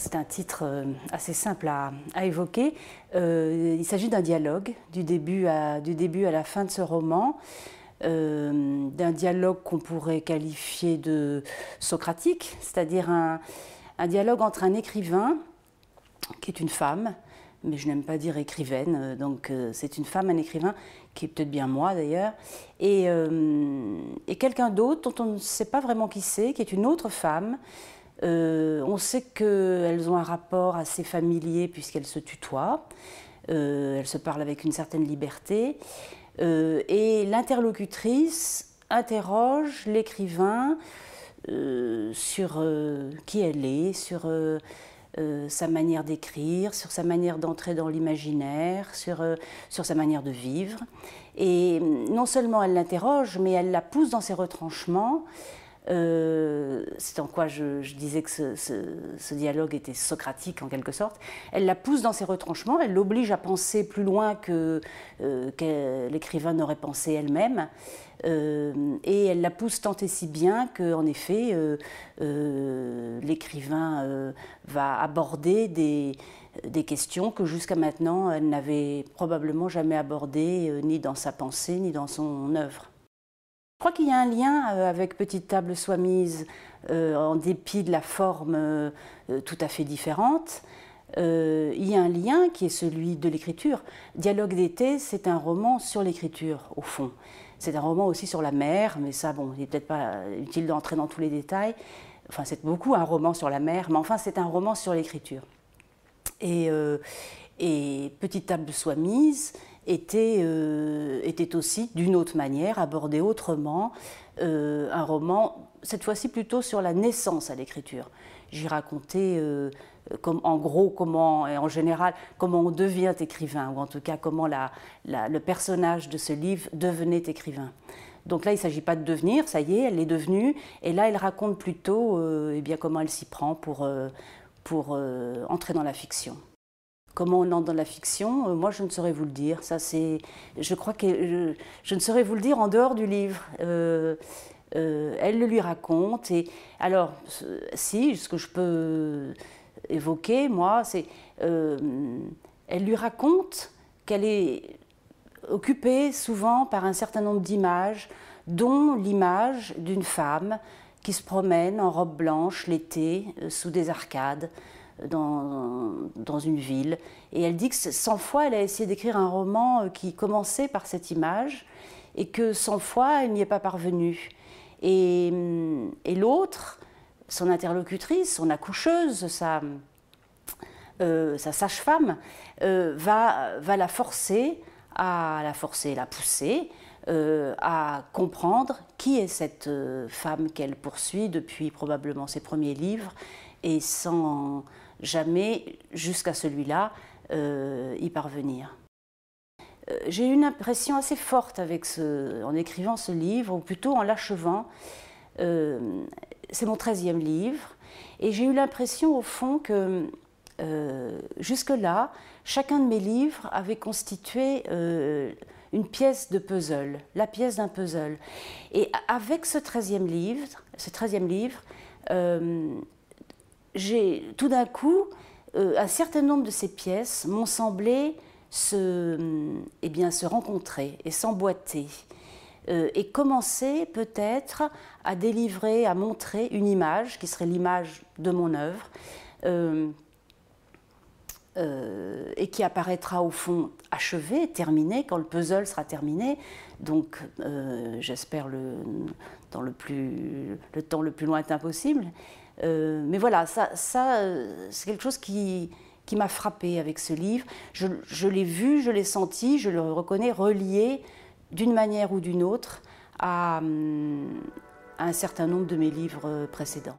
c'est un titre euh, assez simple à, évoquer. Euh, il s'agit d'un dialogue du début, à, la fin de ce roman, euh, d'un dialogue qu'on pourrait qualifier de socratique, c'est-à-dire un, dialogue entre un écrivain, qui est une femme, mais je n'aime pas dire écrivaine, donc c'est une femme, un écrivain, qui est peut-être bien moi d'ailleurs, et quelqu'un d'autre dont on ne sait pas vraiment qui c'est, qui est une autre femme, euh, on sait qu'elles ont un rapport assez familier puisqu'elles se tutoient. Euh, elles se parlent avec une certaine liberté. Euh, et l'interlocutrice interroge l'écrivain sur qui elle est, sur sa manière d'écrire, sur sa manière d'entrer dans l'imaginaire, sur, sur sa manière de vivre. Et non seulement elle l'interroge, mais elle la pousse dans ses retranchements. Euh, c'est en quoi je, disais que ce, dialogue était socratique en quelque sorte. Elle la pousse dans ses retranchements, elle l'oblige à penser plus loin que, euh, l'écrivain n'aurait pensé elle-même. Euh, et elle la pousse tant et si bien qu'en effet, l'écrivain va aborder des, des questions que jusqu'à maintenant elle n'avait probablement jamais abordées ni dans sa pensée ni dans son œuvre. Je crois qu'il y a un lien euh, avec Petite table soit mise, euh, en dépit de la forme euh, tout à fait différente. il y a un lien qui est celui de l'écriture. Dialogue d'été, c'est un roman sur l'écriture, au fond. C'est un roman aussi sur la mer, mais ça, bon, il n'est peut-être pas utile d'entrer dans tous les détails. Enfin, c'est beaucoup un roman sur la mer, mais enfin, c'est un roman sur l'écriture. Et, et Petite table soit mise, était, euh, était aussi d'une autre manière, abordé autrement, euh, un roman, cette fois-ci plutôt sur la naissance à l'écriture. J'y racontais euh, comme, en gros comment, et en général, comment on devient écrivain, ou en tout cas comment la, le personnage de ce livre devenait écrivain. Donc là, il ne s'agit pas de devenir, ça y est, elle est devenue, et là, elle raconte plutôt eh bien, comment elle s'y prend pour, pour entrer dans la fiction. Comment on entre dans la fiction, euh, moi je ne saurais vous le dire. Ça, c'est, je crois que je, ne saurais vous le dire en dehors du livre. Euh, euh, elle le lui raconte. Et alors, si, ce que je peux évoquer, moi, c'est, elle lui raconte qu'elle est occupée souvent par un certain nombre d'images, dont l'image d'une femme qui se promène en robe blanche l'été sous des arcades dans, une ville. Et elle dit que 100 fois, elle a essayé d'écrire un roman euh, qui commençait par cette image et que 100 fois, elle n'y est pas parvenue. Et, hum, l'autre, son interlocutrice, son accoucheuse, sa, euh, sa sage-femme, euh, va, va la forcer à la forcer, la pousser à comprendre qui est cette femme qu'elle poursuit depuis probablement ses premiers livres et sans jamais, jusqu'à celui-là, euh, y parvenir. Euh, j'ai eu une impression assez forte en écrivant ce livre, ou plutôt en l'achevant. Euh, c'est mon treizième livre, et j'ai eu l'impression au fond que jusque-là, chacun de mes livres avait constitué une pièce de puzzle, la pièce d'un puzzle. Et avec ce treizième livre, ce livre, j'ai tout d'un coup, euh, un certain nombre de ces pièces m'ont semblé se, eh bien, se rencontrer et s'emboîter. Euh, et commencer peut-être à délivrer, à montrer une image qui serait l'image de mon œuvre. Euh, et qui apparaîtra au fond achevée, terminée, quand le puzzle sera terminé. Donc, j'espère le, dans le, plus, le temps le plus lointain possible. Euh, mais voilà, ça, euh, c'est quelque chose qui, qui m'a frappé avec ce livre. Je, l'ai vu, je l'ai senti, je le reconnais relié d'une manière ou d'une autre à, hum, à, un certain nombre de mes livres précédents.